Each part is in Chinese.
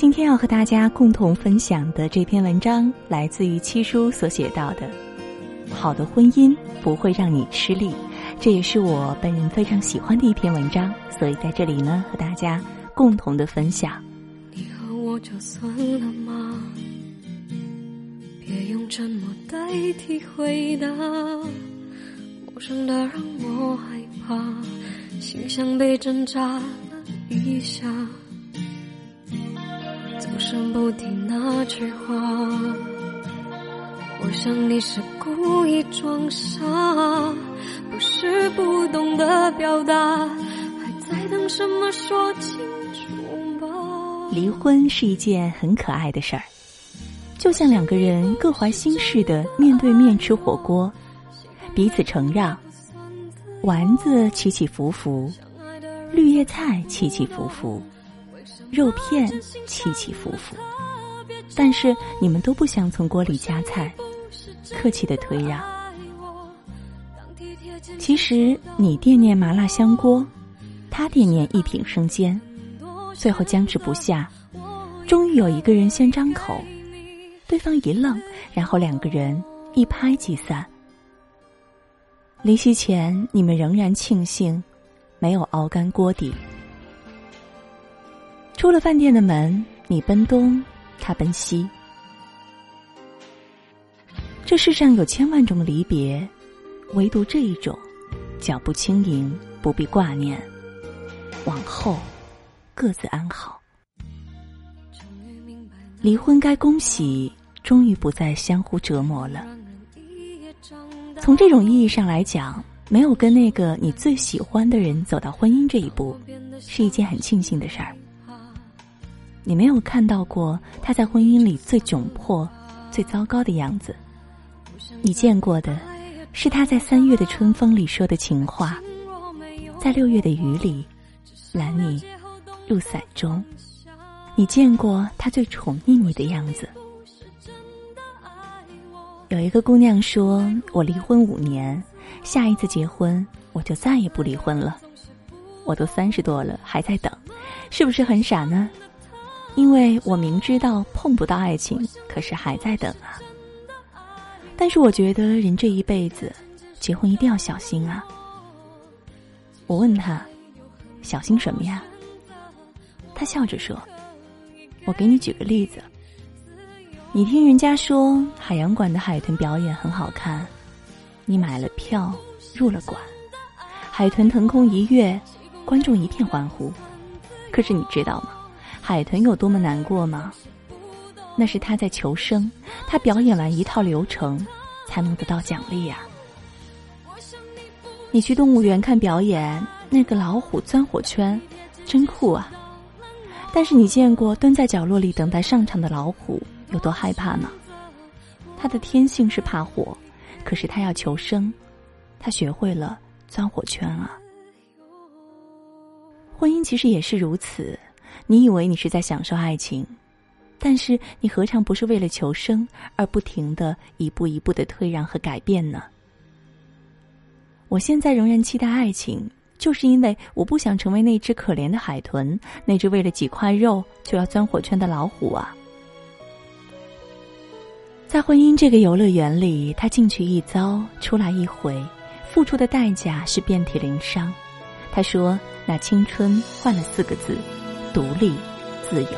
今天要和大家共同分享的这篇文章，来自于七叔所写到的。好的婚姻不会让你吃力，这也是我本人非常喜欢的一篇文章，所以在这里呢，和大家共同的分享。你和我就算了吗？别用沉默代替回答，陌生的让我害怕，心像被针扎了一下。声不提那句话，我想你是故意装傻，不是不懂得表达，还在等什么说清楚吧。离婚是一件很可爱的事儿，就像两个人各怀心事的面对面吃火锅，彼此承让，丸子起起伏伏，绿叶菜起起伏伏。肉片起起伏伏，但是你们都不想从锅里夹菜，客气的推让。其实你惦念麻辣香锅，他惦念一品生煎，最后僵持不下，终于有一个人先张口，对方一愣，然后两个人一拍即散。离席前，你们仍然庆幸没有熬干锅底。出了饭店的门，你奔东，他奔西。这世上有千万种离别，唯独这一种，脚步轻盈，不必挂念，往后各自安好。离婚该恭喜，终于不再相互折磨了。从这种意义上来讲，没有跟那个你最喜欢的人走到婚姻这一步，是一件很庆幸的事儿。你没有看到过他在婚姻里最窘迫、最糟糕的样子，你见过的，是他在三月的春风里说的情话，在六月的雨里，揽你入伞中。你见过他最宠溺你的样子。有一个姑娘说：“我离婚五年，下一次结婚我就再也不离婚了。”我都三十多了，还在等，是不是很傻呢？因为我明知道碰不到爱情，可是还在等啊。但是我觉得人这一辈子，结婚一定要小心啊。我问他，小心什么呀？他笑着说：“我给你举个例子，你听人家说海洋馆的海豚表演很好看，你买了票入了馆，海豚腾空一跃，观众一片欢呼。可是你知道吗？”海豚有多么难过吗？那是他在求生，他表演完一套流程，才能得到奖励呀。你去动物园看表演，那个老虎钻火圈，真酷啊！但是你见过蹲在角落里等待上场的老虎有多害怕吗？它的天性是怕火，可是它要求生，它学会了钻火圈啊。婚姻其实也是如此。你以为你是在享受爱情，但是你何尝不是为了求生而不停的一步一步的退让和改变呢？我现在仍然期待爱情，就是因为我不想成为那只可怜的海豚，那只为了几块肉就要钻火圈的老虎啊！在婚姻这个游乐园里，他进去一遭，出来一回，付出的代价是遍体鳞伤。他说：“那青春换了四个字。”独立，自由。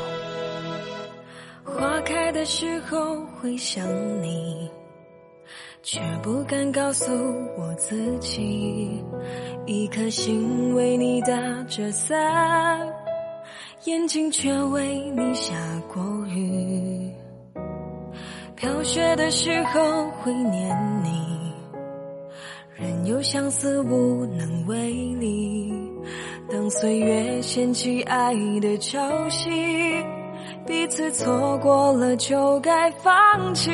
花开的时候会想你，却不敢告诉我自己。一颗心为你打着伞，眼睛却为你下过雨。飘雪的时候会念你，任由相思无能为力。当岁月掀起爱的潮汐，彼此错过了就该放弃。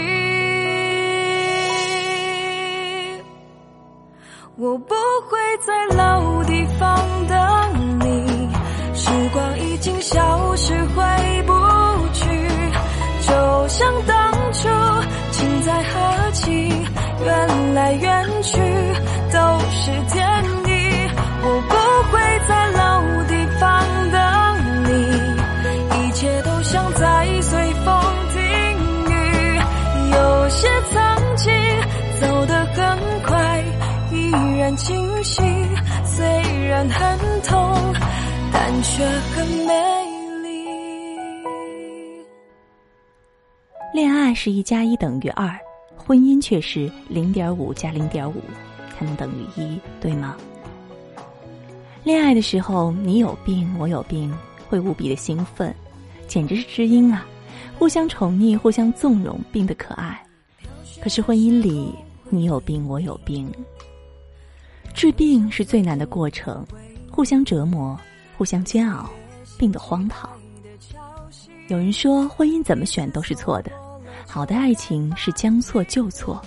我不会在老地方等你，时光已经消失回不去，就像当初情在何起，缘来缘去然很痛，但却很美丽。恋爱是一加一等于二，婚姻却是零点五加零点五才能等于一，对吗？恋爱的时候，你有病，我有病，会无比的兴奋，简直是知音啊！互相宠溺，互相纵容，病得可爱。可是婚姻里，你有病，我有病，治病是最难的过程，互相折磨，互相煎熬，病得荒唐。有人说，婚姻怎么选都是错的，好的爱情是将错就错。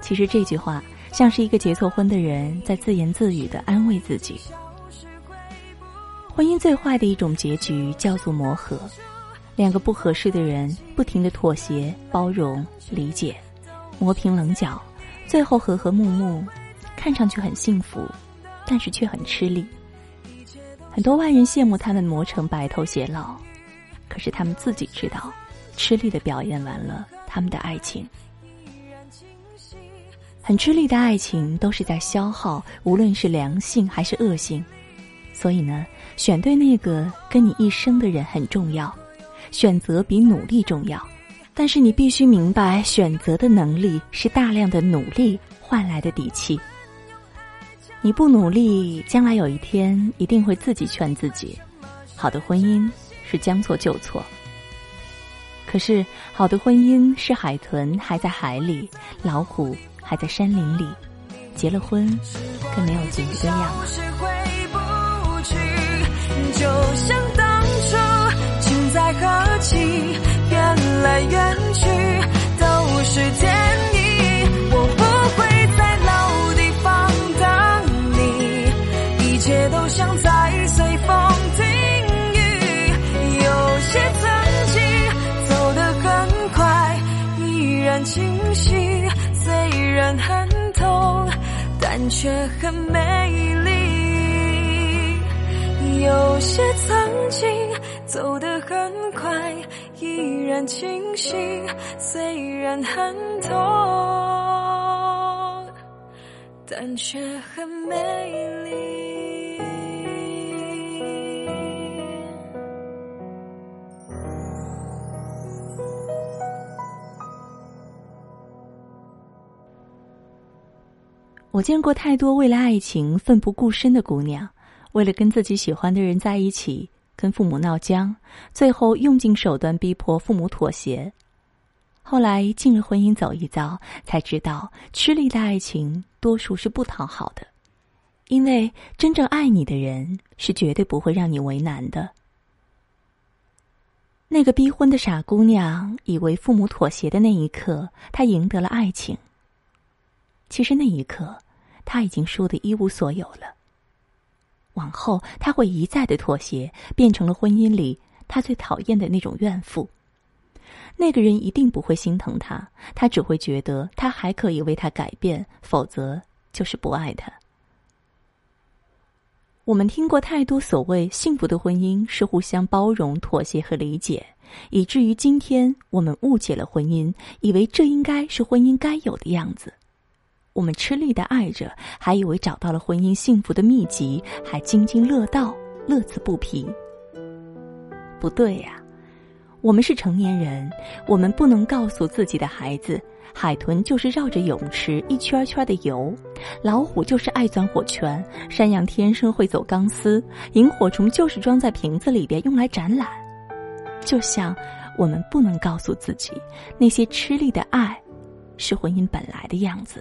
其实这句话像是一个结错婚的人在自言自语的安慰自己。婚姻最坏的一种结局叫做磨合，两个不合适的人不停的妥协、包容、理解。磨平棱角，最后和和睦睦，看上去很幸福，但是却很吃力。很多外人羡慕他们磨成白头偕老，可是他们自己知道，吃力的表演完了他们的爱情。很吃力的爱情都是在消耗，无论是良性还是恶性。所以呢，选对那个跟你一生的人很重要，选择比努力重要。但是你必须明白，选择的能力是大量的努力换来的底气。你不努力，将来有一天一定会自己劝自己。好的婚姻是将错就错。可是好的婚姻是海豚还在海里，老虎还在山林里，结了婚更没有结局的样子。就像当初，情在何期？缘来缘却很美丽。有些曾经走得很快。依然清晰，虽然很痛，但却很美丽。我见过太多为了爱情奋不顾身的姑娘，为了跟自己喜欢的人在一起。跟父母闹僵，最后用尽手段逼迫父母妥协，后来进了婚姻走一遭，才知道吃力的爱情多数是不讨好的，因为真正爱你的人是绝对不会让你为难的。那个逼婚的傻姑娘以为父母妥协的那一刻，她赢得了爱情。其实那一刻，他已经输得一无所有了。往后他会一再的妥协，变成了婚姻里他最讨厌的那种怨妇。那个人一定不会心疼他，他只会觉得他还可以为他改变，否则就是不爱他。我们听过太多所谓幸福的婚姻是互相包容、妥协和理解，以至于今天我们误解了婚姻，以为这应该是婚姻该有的样子。我们吃力的爱着，还以为找到了婚姻幸福的秘籍，还津津乐道、乐此不疲。不对呀，我们是成年人，我们不能告诉自己的孩子，海豚就是绕着泳池一圈圈的游，老虎就是爱钻火圈，山羊天生会走钢丝，萤火虫就是装在瓶子里边用来展览。就像我们不能告诉自己，那些吃力的爱，是婚姻本来的样子。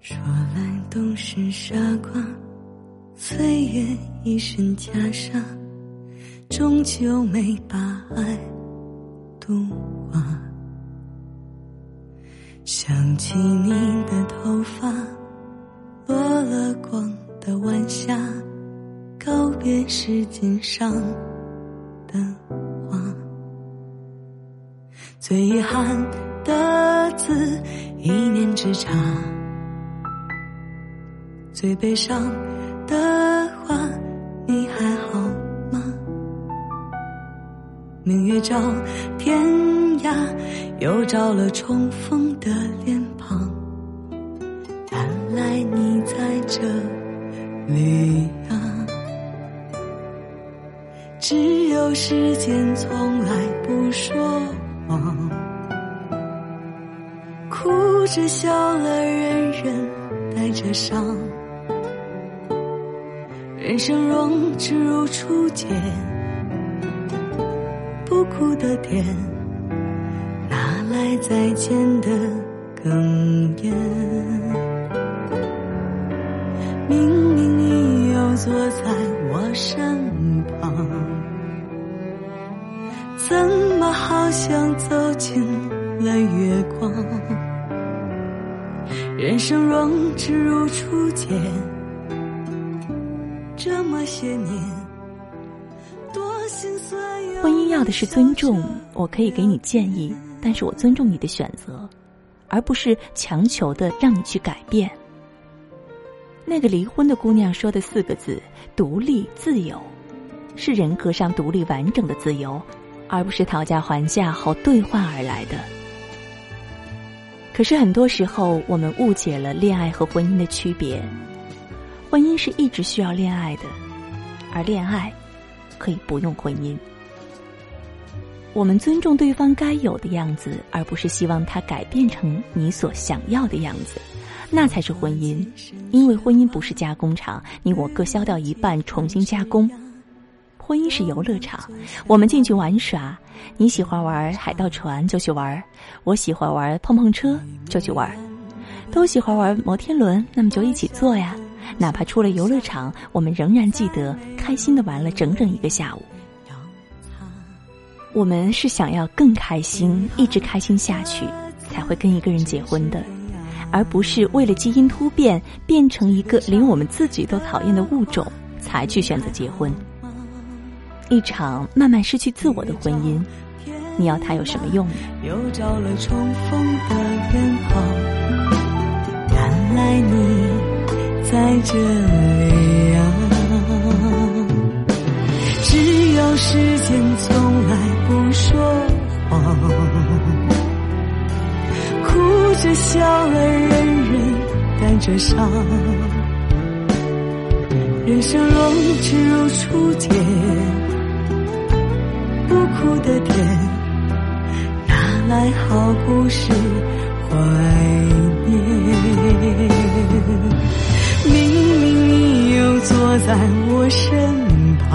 说来都是傻瓜，岁月一身袈裟，终究没把爱度化。想起你的头发，落了光的晚霞，告别时间上的花，最遗憾的字，一念之差。最悲伤的话，你还好吗？明月照天涯，又照了重逢的脸庞。原来你在。这里啊，只有时间从来不说谎，哭着笑了，人人带着伤，人生若只如初见，不哭的点，哪来再见的哽咽？明明你又坐在我身旁，怎么好像走进了月光？人生若只如初见，些年，多心酸婚姻要的是尊重，我可以给你建议，但是我尊重你的选择，而不是强求的让你去改变。那个离婚的姑娘说的四个字“独立自由”，是人格上独立完整的自由，而不是讨价还价后兑换而来的。可是很多时候，我们误解了恋爱和婚姻的区别。婚姻是一直需要恋爱的，而恋爱可以不用婚姻。我们尊重对方该有的样子，而不是希望他改变成你所想要的样子。那才是婚姻，因为婚姻不是加工厂，你我各削掉一半重新加工。婚姻是游乐场，我们进去玩耍，你喜欢玩海盗船就去玩，我喜欢玩碰碰车就去玩，都喜欢玩摩天轮，那么就一起坐呀。哪怕出了游乐场，我们仍然记得开心的玩了整整一个下午。我们是想要更开心，一直开心下去，才会跟一个人结婚的。而不是为了基因突变变成一个连我们自己都讨厌的物种才去选择结婚，一场慢慢失去自我的婚姻，你要它有什么用呢？又找了重逢的远方，原来你在这里啊！只有时间从来不说谎。哭着笑了，人人带着伤。人生若只如初见，不哭的甜，哪来好故事怀念？明明你又坐在我身旁。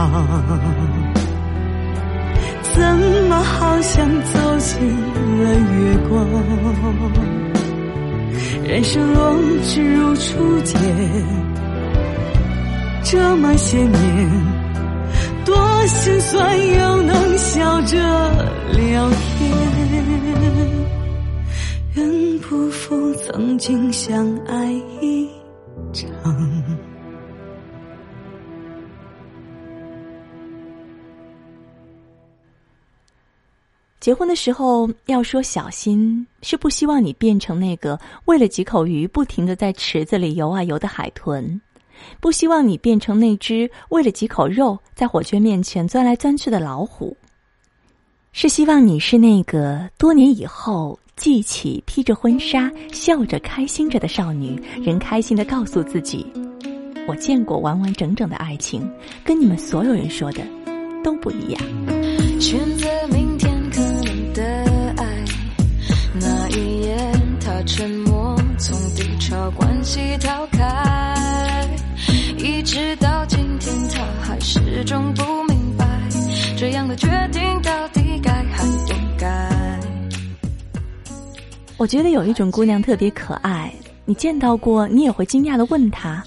怎么好像走进了月光？人生若只如初见，这么些年，多心酸又能笑着聊天。愿不负曾经相爱一。结婚的时候要说小心，是不希望你变成那个为了几口鱼不停的在池子里游啊游的海豚，不希望你变成那只为了几口肉在火圈面前钻来钻去的老虎，是希望你是那个多年以后记起披着婚纱笑着开心着的少女，仍开心的告诉自己：我见过完完整整的爱情，跟你们所有人说的都不一样。选择明天可能的爱，那一夜他。沉默，从低潮关系逃开，一直到今天，他还始终不明白，这样的决定我觉得有一种姑娘特别可爱，你见到过，你也会惊讶的问她：“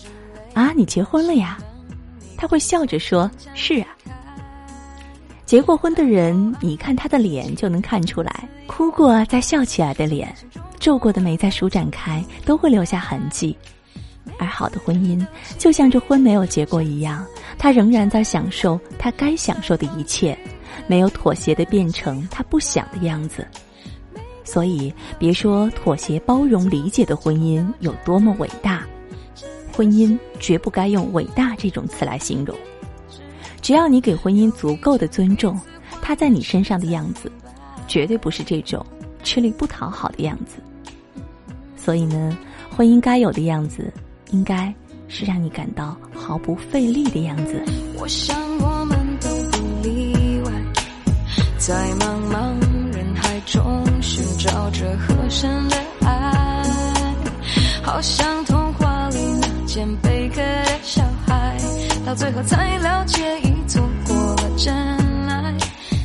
啊，你结婚了呀？”她会笑着说：“是啊。”结过婚的人，你看他的脸就能看出来，哭过再笑起来的脸，皱过的眉再舒展开，都会留下痕迹。而好的婚姻，就像这婚没有结过一样，他仍然在享受他该享受的一切，没有妥协的变成他不想的样子。所以，别说妥协、包容、理解的婚姻有多么伟大，婚姻绝不该用伟大这种词来形容。只要你给婚姻足够的尊重，他在你身上的样子，绝对不是这种吃力不讨好的样子。所以呢，婚姻该有的样子，应该是让你感到毫不费力的样子。我想我们都不例外，在茫茫寻找着合身的爱，好像童话里那件贝壳的小孩，到最后才了解已错过了真爱。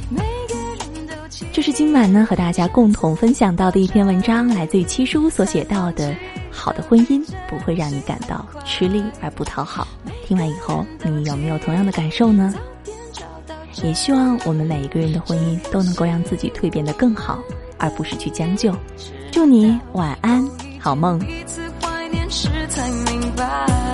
每个人都这是今晚呢和大家共同分享到的一篇文章，来自于七叔所写到的。好的婚姻不会让你感到吃力而不讨好。听完以后，你有没有同样的感受呢？也希望我们每一个人的婚姻都能够让自己蜕变得更好，而不是去将就。祝你晚安，好梦。一次怀念时才明白。